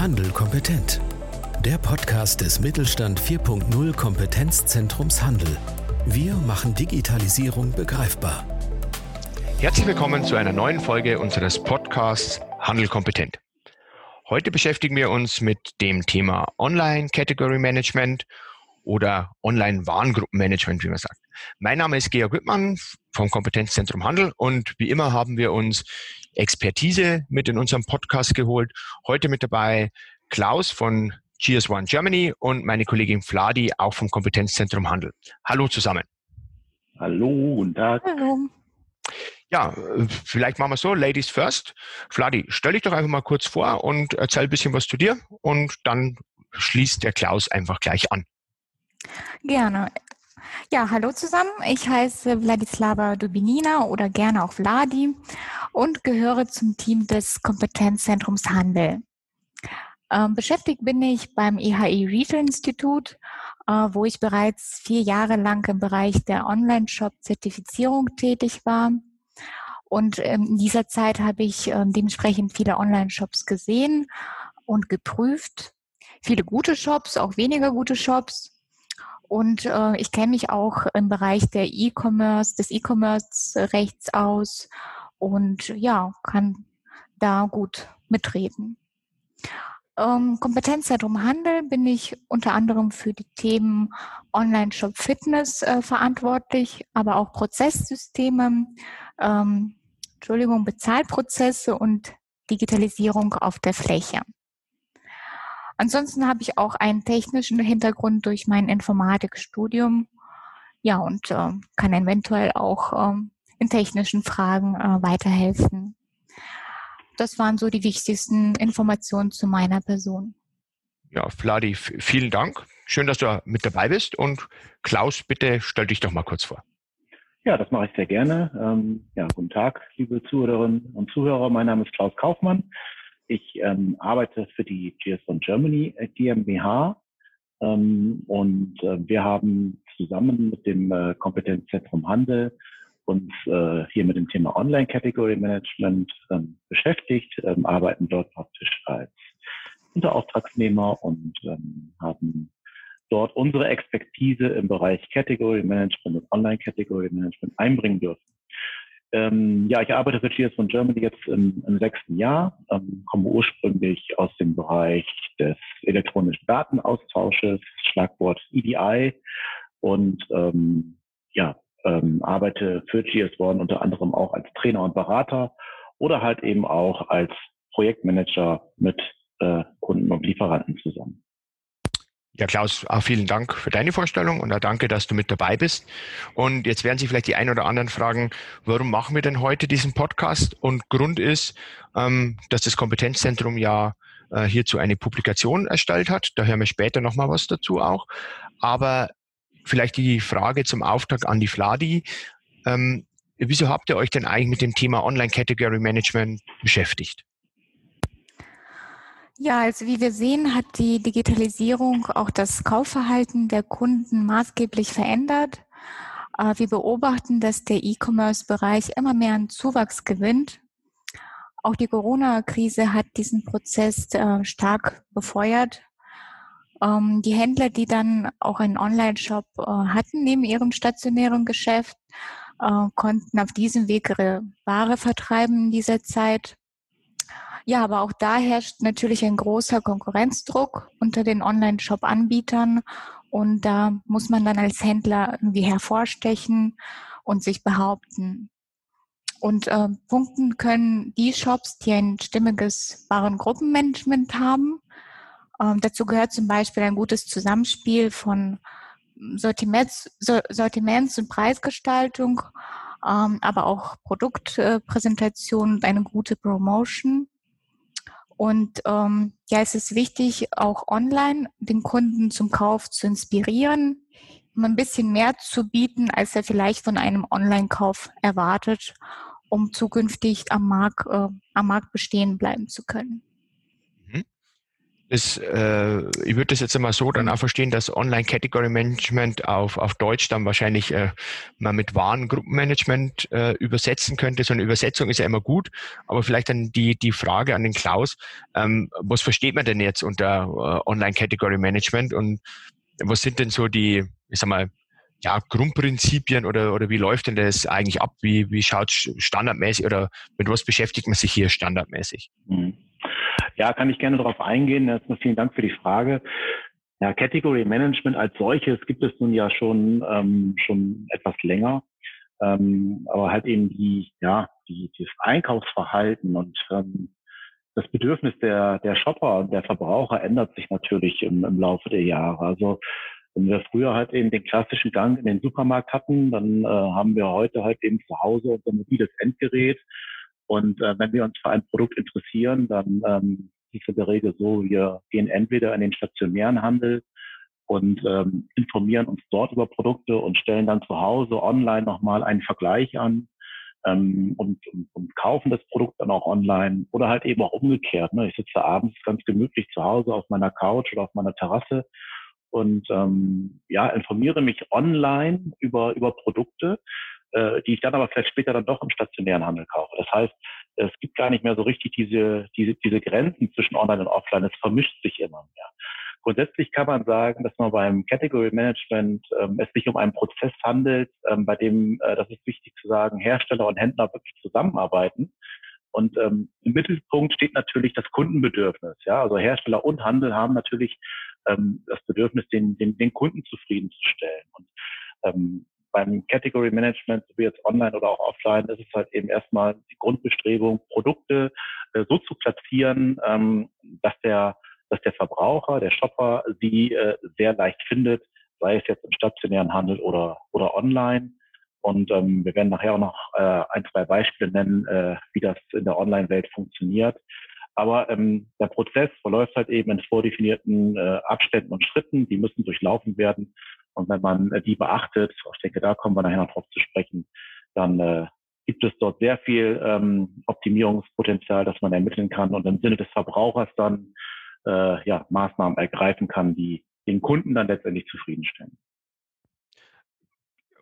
Handel kompetent. Der Podcast des Mittelstand 4.0 Kompetenzzentrums Handel. Wir machen Digitalisierung begreifbar. Herzlich willkommen zu einer neuen Folge unseres Podcasts Handel kompetent. Heute beschäftigen wir uns mit dem Thema Online Category Management oder Online-Warengruppenmanagement, wie man sagt. Mein Name ist Georg Wittmann vom Kompetenzzentrum Handel und wie immer haben wir uns Expertise mit in unserem Podcast geholt. Heute mit dabei Klaus von GS1 Germany und meine Kollegin Fladi auch vom Kompetenzzentrum Handel. Hallo zusammen. Hallo, guten Tag. Hallo. Ja, vielleicht machen wir so, Ladies first. Fladi, stell dich doch einfach mal kurz vor und erzähl ein bisschen was zu dir und dann schließt der Klaus einfach gleich an. Gerne. Ja, hallo zusammen. Ich heiße Wladislava Dubinina oder gerne auch Vladi und gehöre zum Team des Kompetenzzentrums Handel. Ähm, beschäftigt bin ich beim EHI Retail Institut, äh, wo ich bereits vier Jahre lang im Bereich der Online-Shop-Zertifizierung tätig war. Und ähm, in dieser Zeit habe ich äh, dementsprechend viele Online-Shops gesehen und geprüft. Viele gute Shops, auch weniger gute Shops. Und äh, ich kenne mich auch im Bereich der E-Commerce, des E-Commerce-Rechts aus und ja, kann da gut mitreden. Ähm, Kompetenzzentrum Handel bin ich unter anderem für die Themen Online-Shop Fitness äh, verantwortlich, aber auch Prozesssysteme, ähm, Entschuldigung, Bezahlprozesse und Digitalisierung auf der Fläche. Ansonsten habe ich auch einen technischen Hintergrund durch mein Informatikstudium. Ja, und äh, kann eventuell auch äh, in technischen Fragen äh, weiterhelfen. Das waren so die wichtigsten Informationen zu meiner Person. Ja, Vladi, vielen Dank. Schön, dass du mit dabei bist. Und Klaus, bitte stell dich doch mal kurz vor. Ja, das mache ich sehr gerne. Ähm, ja, guten Tag, liebe Zuhörerinnen und Zuhörer. Mein Name ist Klaus Kaufmann. Ich ähm, arbeite für die GS1 Germany äh, GmbH ähm, und äh, wir haben zusammen mit dem äh, Kompetenzzentrum Handel uns äh, hier mit dem Thema Online Category Management ähm, beschäftigt, ähm, arbeiten dort praktisch als Unterauftragsnehmer und ähm, haben dort unsere Expertise im Bereich Category Management und Online Category Management einbringen dürfen. Ähm, ja, ich arbeite für GS von Germany jetzt im, im sechsten Jahr, ähm, komme ursprünglich aus dem Bereich des elektronischen Datenaustausches, Schlagwort EDI und ähm, ja, ähm, arbeite für GS1 unter anderem auch als Trainer und Berater oder halt eben auch als Projektmanager mit äh, Kunden und Lieferanten zusammen. Ja, Klaus, auch vielen Dank für deine Vorstellung und auch danke, dass du mit dabei bist. Und jetzt werden sich vielleicht die ein oder anderen fragen, warum machen wir denn heute diesen Podcast? Und Grund ist, ähm, dass das Kompetenzzentrum ja äh, hierzu eine Publikation erstellt hat. Da hören wir später nochmal was dazu auch. Aber vielleicht die Frage zum Auftakt an die Fladi. Ähm, wieso habt ihr euch denn eigentlich mit dem Thema Online Category Management beschäftigt? Ja, also wie wir sehen, hat die Digitalisierung auch das Kaufverhalten der Kunden maßgeblich verändert. Äh, wir beobachten, dass der E-Commerce-Bereich immer mehr an Zuwachs gewinnt. Auch die Corona-Krise hat diesen Prozess äh, stark befeuert. Ähm, die Händler, die dann auch einen Online-Shop äh, hatten neben ihrem stationären Geschäft, konnten auf diesem Weg ihre Ware vertreiben in dieser Zeit. Ja, aber auch da herrscht natürlich ein großer Konkurrenzdruck unter den Online-Shop-Anbietern und da muss man dann als Händler irgendwie hervorstechen und sich behaupten. Und äh, punkten können die Shops, die ein stimmiges Warengruppenmanagement haben. Ähm, dazu gehört zum Beispiel ein gutes Zusammenspiel von Sortiments, Sortiments und Preisgestaltung, ähm, aber auch Produktpräsentation und eine gute Promotion. Und ähm, ja, es ist wichtig, auch online den Kunden zum Kauf zu inspirieren, um ein bisschen mehr zu bieten, als er vielleicht von einem Online-Kauf erwartet, um zukünftig am Markt, äh, am Markt bestehen bleiben zu können. Mhm. das, äh, ich würde das jetzt einmal so dann auch verstehen, dass Online Category Management auf, auf Deutsch dann wahrscheinlich äh, man mit Warengruppenmanagement äh, übersetzen könnte. So eine Übersetzung ist ja immer gut, aber vielleicht dann die, die Frage an den Klaus, ähm, was versteht man denn jetzt unter äh, Online Category Management und was sind denn so die, ich sag mal, ja, Grundprinzipien oder, oder wie läuft denn das eigentlich ab? Wie, wie schaut standardmäßig oder mit was beschäftigt man sich hier standardmäßig? Mhm. Ja, kann ich gerne darauf eingehen. Erstmal vielen Dank für die Frage. Ja, Category Management als solches gibt es nun ja schon, ähm, schon etwas länger. Ähm, aber halt eben die, ja, die, das Einkaufsverhalten und ähm, das Bedürfnis der, der Shopper und der Verbraucher ändert sich natürlich im, im Laufe der Jahre. Also wenn wir früher halt eben den klassischen Gang in den Supermarkt hatten, dann äh, haben wir heute halt eben zu Hause unser mobiles Endgerät und äh, wenn wir uns für ein Produkt interessieren, dann ähm, ist es in der Regel so, wir gehen entweder in den stationären Handel und ähm, informieren uns dort über Produkte und stellen dann zu Hause online nochmal einen Vergleich an ähm, und, und, und kaufen das Produkt dann auch online oder halt eben auch umgekehrt. Ne? Ich sitze abends ganz gemütlich zu Hause auf meiner Couch oder auf meiner Terrasse und ähm, ja, informiere mich online über, über Produkte äh, die ich dann aber vielleicht später dann doch im stationären Handel kaufe. Das heißt, es gibt gar nicht mehr so richtig diese, diese, diese Grenzen zwischen Online und Offline. Es vermischt sich immer mehr. Grundsätzlich kann man sagen, dass man beim Category Management ähm, es sich um einen Prozess handelt, ähm, bei dem, äh, das ist wichtig zu sagen, Hersteller und Händler wirklich zusammenarbeiten. Und ähm, im Mittelpunkt steht natürlich das Kundenbedürfnis. Ja, also Hersteller und Handel haben natürlich ähm, das Bedürfnis, den, den, den Kunden zufriedenzustellen. Und ähm, beim Category Management, so wie jetzt online oder auch offline, ist es halt eben erstmal die Grundbestrebung, Produkte äh, so zu platzieren, ähm, dass der, dass der Verbraucher, der Shopper sie äh, sehr leicht findet, sei es jetzt im stationären Handel oder, oder online. Und ähm, wir werden nachher auch noch äh, ein, zwei Beispiele nennen, äh, wie das in der Online-Welt funktioniert. Aber ähm, der Prozess verläuft halt eben in vordefinierten äh, Abständen und Schritten, die müssen durchlaufen werden. Und wenn man äh, die beachtet, ich denke, da kommen wir nachher noch drauf zu sprechen, dann äh, gibt es dort sehr viel ähm, Optimierungspotenzial, das man ermitteln kann und im Sinne des Verbrauchers dann äh, ja, Maßnahmen ergreifen kann, die den Kunden dann letztendlich zufriedenstellen.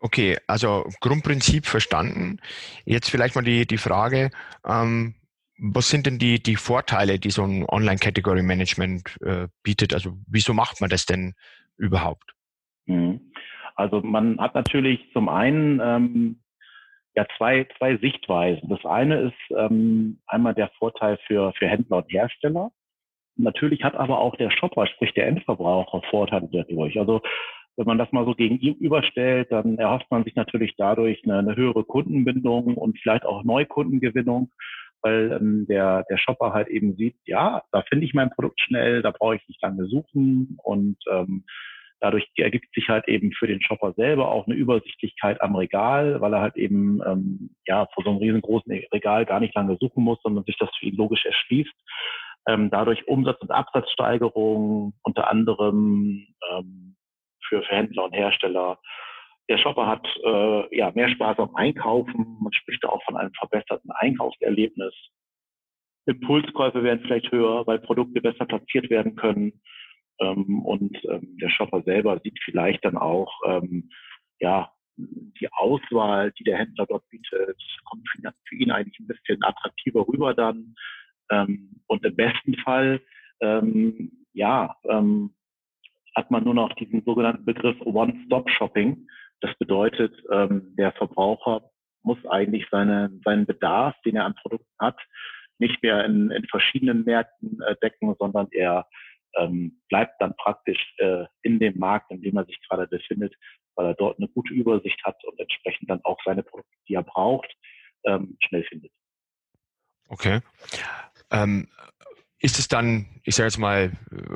Okay, also Grundprinzip verstanden. Jetzt vielleicht mal die, die Frage, ähm, was sind denn die, die Vorteile, die so ein Online-Category-Management äh, bietet? Also wieso macht man das denn überhaupt? Mhm. Also man hat natürlich zum einen ähm, ja zwei, zwei Sichtweisen. Das eine ist ähm, einmal der Vorteil für, für Händler und Hersteller. Natürlich hat aber auch der Shopper, sprich der Endverbraucher, Vorteile dadurch. Also wenn man das mal so gegenüberstellt, dann erhofft man sich natürlich dadurch eine, eine höhere Kundenbindung und vielleicht auch Neukundengewinnung, weil ähm, der, der Shopper halt eben sieht, ja, da finde ich mein Produkt schnell, da brauche ich nicht lange suchen und ähm, Dadurch ergibt sich halt eben für den Shopper selber auch eine Übersichtlichkeit am Regal, weil er halt eben ähm, ja vor so einem riesengroßen Regal gar nicht lange suchen muss, sondern sich das für ihn logisch erschließt. Ähm, dadurch Umsatz- und Absatzsteigerung unter anderem ähm, für, für Händler und Hersteller. Der Shopper hat äh, ja mehr Spaß am Einkaufen. Man spricht auch von einem verbesserten Einkaufserlebnis. Impulskäufe werden vielleicht höher, weil Produkte besser platziert werden können. Ähm, und ähm, der Shopper selber sieht vielleicht dann auch, ähm, ja, die Auswahl, die der Händler dort bietet, kommt für ihn eigentlich ein bisschen attraktiver rüber dann. Ähm, und im besten Fall, ähm, ja, ähm, hat man nur noch diesen sogenannten Begriff One-Stop-Shopping. Das bedeutet, ähm, der Verbraucher muss eigentlich seine, seinen Bedarf, den er an Produkten hat, nicht mehr in, in verschiedenen Märkten äh, decken, sondern er ähm, bleibt dann praktisch äh, in dem Markt, in dem er sich gerade befindet, weil er dort eine gute Übersicht hat und entsprechend dann auch seine Produkte, die er braucht, ähm, schnell findet. Okay. Ähm, ist es dann, ich sage jetzt mal,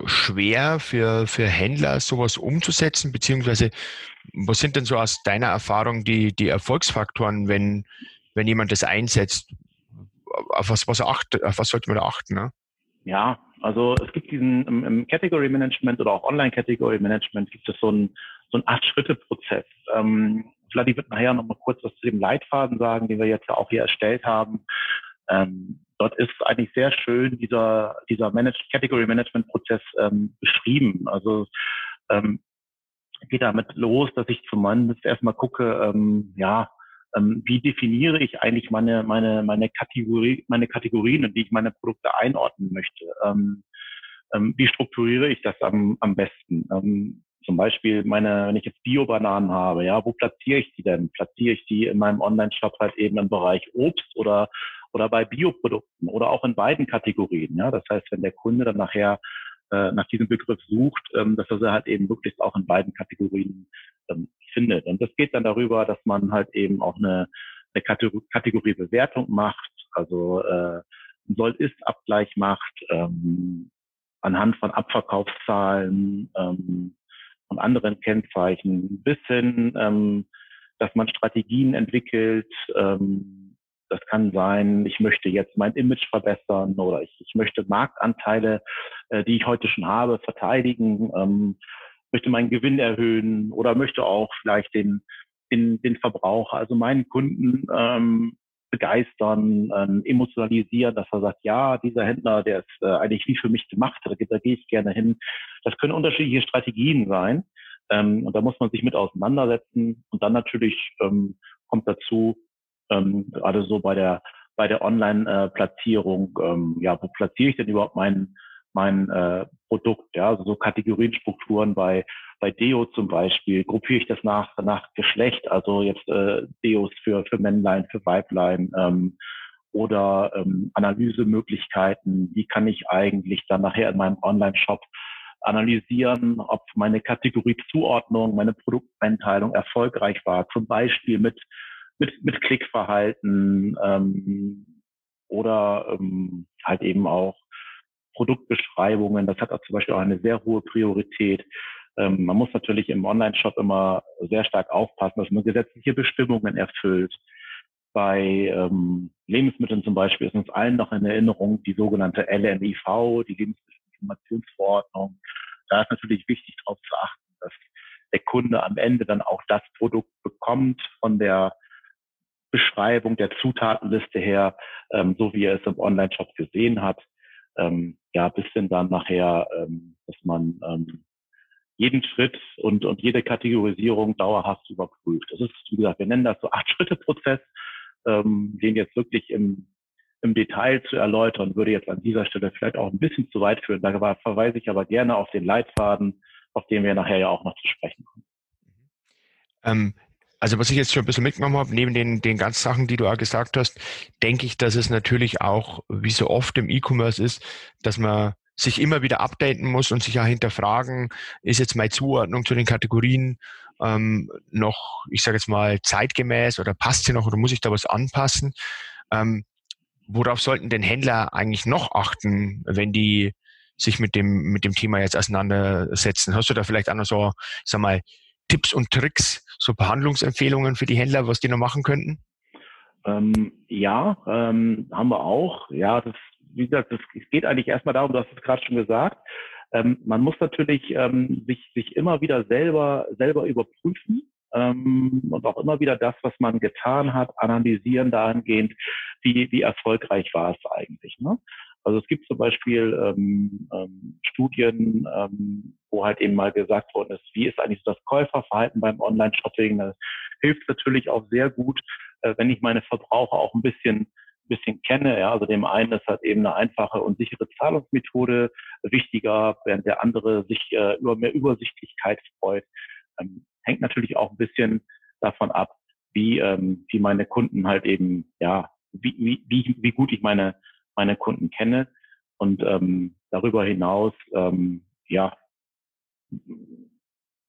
schwer für, für Händler sowas umzusetzen, beziehungsweise was sind denn so aus deiner Erfahrung die, die Erfolgsfaktoren, wenn, wenn jemand das einsetzt? Auf was, was, acht, auf was sollte man da achten? Ne? Ja, also es gibt diesen im, im Category Management oder auch Online Category Management gibt es so einen so einen Acht-Schritte-Prozess. Ähm, Vladi wird nachher noch mal kurz was zu dem Leitfaden sagen, den wir jetzt ja auch hier erstellt haben. Ähm, dort ist eigentlich sehr schön dieser, dieser Managed Category Management Prozess ähm, beschrieben. Also ähm, geht damit los, dass ich zumindest erstmal gucke, ähm, ja, ähm, wie definiere ich eigentlich meine, meine, meine Kategorie, meine Kategorien, in die ich meine Produkte einordnen möchte. Ähm, ähm, wie strukturiere ich das am, am besten? Ähm, zum Beispiel meine, wenn ich jetzt Bio-Bananen habe, ja, wo platziere ich die denn? Platziere ich die in meinem Online-Shop halt eben im Bereich Obst oder oder bei Bioprodukten oder auch in beiden Kategorien. Ja, das heißt, wenn der Kunde dann nachher äh, nach diesem Begriff sucht, ähm, dass er sie halt eben wirklich auch in beiden Kategorien ähm, findet. Und das geht dann darüber, dass man halt eben auch eine, eine Kategor Kategorie Bewertung macht, also äh, Soll-Ist-Abgleich macht, ähm, anhand von Abverkaufszahlen, ähm, und anderen Kennzeichen bis hin, ähm, dass man Strategien entwickelt. Ähm, das kann sein, ich möchte jetzt mein Image verbessern oder ich, ich möchte Marktanteile, äh, die ich heute schon habe, verteidigen, ähm, möchte meinen Gewinn erhöhen oder möchte auch vielleicht den, den, den Verbraucher, also meinen Kunden ähm, begeistern, ähm, emotionalisieren, dass er sagt, ja, dieser Händler, der ist äh, eigentlich wie für mich gemacht, da, da gehe ich gerne hin. Das können unterschiedliche Strategien sein. Ähm, und da muss man sich mit auseinandersetzen. Und dann natürlich ähm, kommt dazu, ähm, gerade so bei der bei der Online-Platzierung, ähm, ja, wo platziere ich denn überhaupt mein mein äh, Produkt? Ja, also so Kategorienstrukturen bei bei Deo zum Beispiel gruppiere ich das nach, nach Geschlecht, also jetzt äh, Deos für, für Männlein, für Weiblein ähm, oder ähm, Analysemöglichkeiten. Wie kann ich eigentlich dann nachher in meinem Online-Shop analysieren, ob meine Kategoriezuordnung, meine Produkteinteilung erfolgreich war, zum Beispiel mit, mit, mit Klickverhalten ähm, oder ähm, halt eben auch Produktbeschreibungen. Das hat auch zum Beispiel auch eine sehr hohe Priorität. Ähm, man muss natürlich im Online-Shop immer sehr stark aufpassen, dass man gesetzliche Bestimmungen erfüllt. Bei ähm, Lebensmitteln zum Beispiel ist uns allen noch in Erinnerung die sogenannte LMIV, die Lebensmittelinformationsverordnung. Da ist natürlich wichtig darauf zu achten, dass der Kunde am Ende dann auch das Produkt bekommt von der Beschreibung der Zutatenliste her, ähm, so wie er es im Online-Shop gesehen hat. Ähm, ja, bis hin dann nachher, ähm, dass man ähm, jeden Schritt und, und jede Kategorisierung dauerhaft überprüft. Das ist, wie gesagt, wir nennen das so Acht-Schritte-Prozess, ähm, den jetzt wirklich im, im Detail zu erläutern, würde jetzt an dieser Stelle vielleicht auch ein bisschen zu weit führen. Da verweise ich aber gerne auf den Leitfaden, auf den wir nachher ja auch noch zu sprechen kommen. Ähm, also was ich jetzt schon ein bisschen mitgenommen habe, neben den, den ganzen Sachen, die du auch gesagt hast, denke ich, dass es natürlich auch, wie so oft im E-Commerce ist, dass man sich immer wieder updaten muss und sich ja hinterfragen, ist jetzt meine Zuordnung zu den Kategorien ähm, noch, ich sage jetzt mal, zeitgemäß oder passt sie noch oder muss ich da was anpassen? Ähm, worauf sollten denn Händler eigentlich noch achten, wenn die sich mit dem, mit dem Thema jetzt auseinandersetzen? Hast du da vielleicht auch noch so, sag mal, Tipps und Tricks, so Behandlungsempfehlungen für die Händler, was die noch machen könnten? Ähm, ja, ähm, haben wir auch. Ja, das wie gesagt, es geht eigentlich erstmal darum, du hast es gerade schon gesagt, ähm, man muss natürlich ähm, sich, sich immer wieder selber, selber überprüfen ähm, und auch immer wieder das, was man getan hat, analysieren dahingehend, wie, wie erfolgreich war es eigentlich. Ne? Also es gibt zum Beispiel ähm, ähm, Studien, ähm, wo halt eben mal gesagt worden ist, wie ist eigentlich das Käuferverhalten beim Online-Shopping. Das hilft natürlich auch sehr gut, äh, wenn ich meine Verbraucher auch ein bisschen bisschen kenne. Ja, also dem einen ist halt eben eine einfache und sichere Zahlungsmethode wichtiger, während der andere sich äh, über mehr Übersichtlichkeit freut. Ähm, hängt natürlich auch ein bisschen davon ab, wie, ähm, wie meine Kunden halt eben, ja, wie, wie, wie, wie gut ich meine, meine Kunden kenne. Und ähm, darüber hinaus, ähm, ja,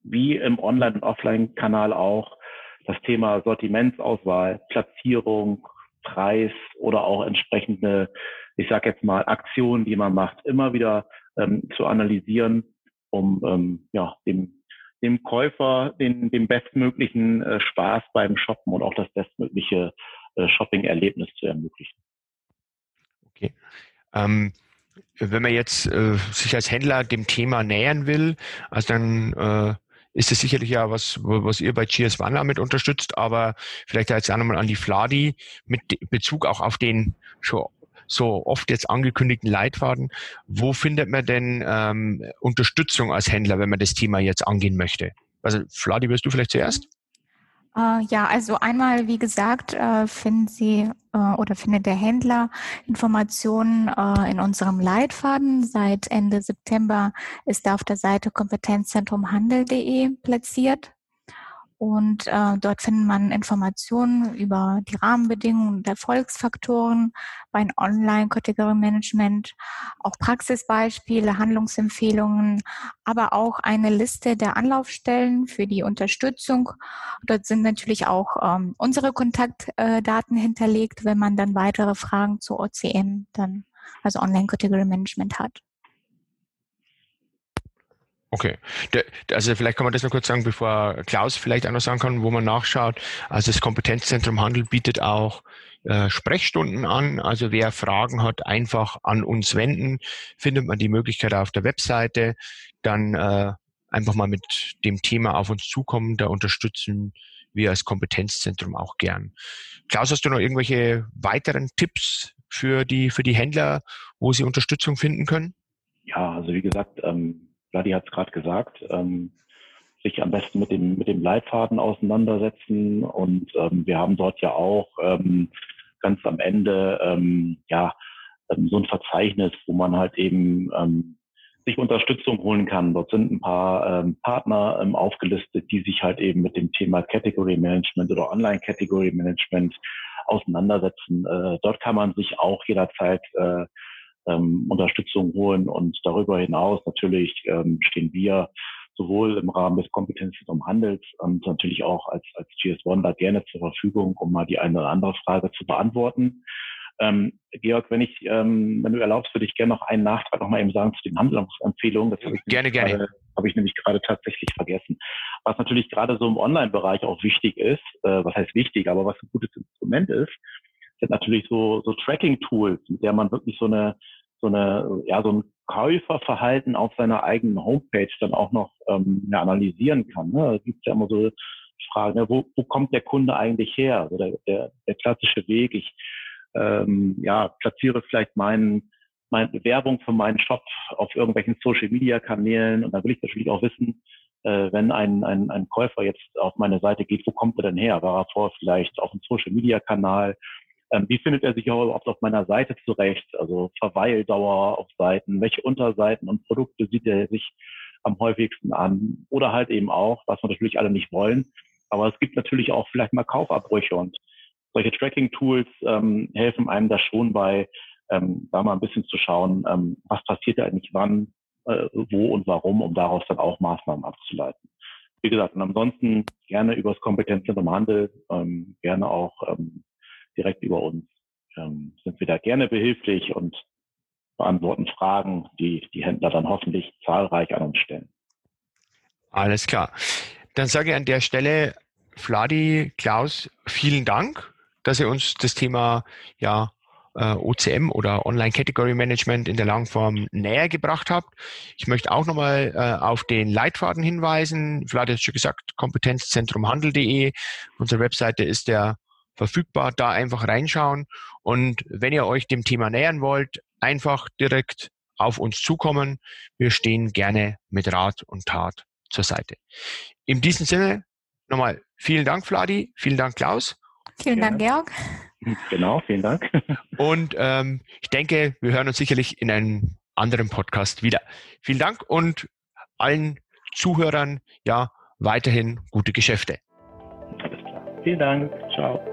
wie im Online- und Offline-Kanal auch das Thema Sortimentsauswahl, Platzierung, Preis oder auch entsprechende, ich sage jetzt mal, Aktionen, die man macht, immer wieder ähm, zu analysieren, um ähm, ja, dem, dem Käufer den, den bestmöglichen äh, Spaß beim Shoppen und auch das bestmögliche äh, Shopping-Erlebnis zu ermöglichen. Okay. Ähm, wenn man jetzt äh, sich als Händler dem Thema nähern will, also dann äh, ist es sicherlich ja was, was ihr bei GS One mit unterstützt, aber vielleicht jetzt auch nochmal an die Fladi mit Bezug auch auf den schon so oft jetzt angekündigten Leitfaden. Wo findet man denn ähm, Unterstützung als Händler, wenn man das Thema jetzt angehen möchte? Also Fladi, wirst du vielleicht zuerst? Äh, ja, also einmal, wie gesagt, äh, finden Sie äh, oder findet der Händler Informationen äh, in unserem Leitfaden. Seit Ende September ist er auf der Seite kompetenzzentrumhandel.de platziert. Und äh, dort findet man Informationen über die Rahmenbedingungen und Erfolgsfaktoren bei Online-Kategorie-Management, auch Praxisbeispiele, Handlungsempfehlungen, aber auch eine Liste der Anlaufstellen für die Unterstützung. Dort sind natürlich auch ähm, unsere Kontaktdaten hinterlegt, wenn man dann weitere Fragen zu OCM, dann also Online-Kategorie-Management hat. Okay. also vielleicht kann man das noch kurz sagen, bevor Klaus vielleicht auch noch sagen kann, wo man nachschaut. Also das Kompetenzzentrum Handel bietet auch äh, Sprechstunden an. Also wer Fragen hat, einfach an uns wenden. Findet man die Möglichkeit auf der Webseite. Dann äh, einfach mal mit dem Thema auf uns zukommen. Da unterstützen wir als Kompetenzzentrum auch gern. Klaus, hast du noch irgendwelche weiteren Tipps für die, für die Händler, wo sie Unterstützung finden können? Ja, also wie gesagt, ähm Vladi hat es gerade gesagt, ähm, sich am besten mit dem, mit dem Leitfaden auseinandersetzen. Und ähm, wir haben dort ja auch ähm, ganz am Ende ähm, ja ähm, so ein Verzeichnis, wo man halt eben ähm, sich Unterstützung holen kann. Dort sind ein paar ähm, Partner ähm, aufgelistet, die sich halt eben mit dem Thema Category Management oder Online Category Management auseinandersetzen. Äh, dort kann man sich auch jederzeit äh, ähm, Unterstützung holen. Und darüber hinaus natürlich ähm, stehen wir sowohl im Rahmen des Kompetenzzentrums Handels und natürlich auch als, als GS1 da gerne zur Verfügung, um mal die eine oder andere Frage zu beantworten. Ähm, Georg, wenn ich, ähm, wenn du erlaubst, würde ich gerne noch einen Nachtrag noch mal eben sagen zu den Handlungsempfehlungen. Das habe ich gerne, gerne. Habe ich nämlich gerade tatsächlich vergessen. Was natürlich gerade so im Online-Bereich auch wichtig ist, äh, was heißt wichtig, aber was ein gutes Instrument ist, sind natürlich so, so Tracking-Tools, mit der man wirklich so eine, so eine, ja, so ein Käuferverhalten auf seiner eigenen Homepage dann auch noch ähm, ja, analysieren kann. Ne? Da gibt ja immer so Fragen, ne? wo, wo kommt der Kunde eigentlich her? Also der, der, der klassische Weg, ich ähm, ja, platziere vielleicht meinen meine Bewerbung für meinen Shop auf irgendwelchen Social Media Kanälen und da will ich natürlich auch wissen, äh, wenn ein, ein, ein Käufer jetzt auf meine Seite geht, wo kommt er denn her? War er vorher vielleicht auf einem Social Media Kanal ähm, wie findet er sich überhaupt auf meiner Seite zurecht? Also Verweildauer auf Seiten, welche Unterseiten und Produkte sieht er sich am häufigsten an? Oder halt eben auch, was wir natürlich alle nicht wollen, aber es gibt natürlich auch vielleicht mal Kaufabbrüche und solche Tracking-Tools ähm, helfen einem da schon bei, ähm, da mal ein bisschen zu schauen, ähm, was passiert da eigentlich wann, äh, wo und warum, um daraus dann auch Maßnahmen abzuleiten. Wie gesagt, und ansonsten gerne übers Kompetenzzentrum Handel, ähm, gerne auch ähm, direkt über uns. Ähm, sind wir da gerne behilflich und beantworten Fragen, die die Händler dann hoffentlich zahlreich an uns stellen. Alles klar. Dann sage ich an der Stelle, Fladi, Klaus, vielen Dank, dass ihr uns das Thema ja, äh, OCM oder Online Category Management in der Langform näher gebracht habt. Ich möchte auch nochmal äh, auf den Leitfaden hinweisen. Vlad hat schon gesagt, kompetenzzentrumhandel.de. Unsere Webseite ist der verfügbar. Da einfach reinschauen. Und wenn ihr euch dem Thema nähern wollt, einfach direkt auf uns zukommen. Wir stehen gerne mit Rat und Tat zur Seite. In diesem Sinne nochmal vielen Dank, Vladi. Vielen Dank, Klaus. Vielen Dank, Georg. Genau, vielen Dank. Und ähm, ich denke, wir hören uns sicherlich in einem anderen Podcast wieder. Vielen Dank und allen Zuhörern ja weiterhin gute Geschäfte. Alles klar. Vielen Dank. Ciao.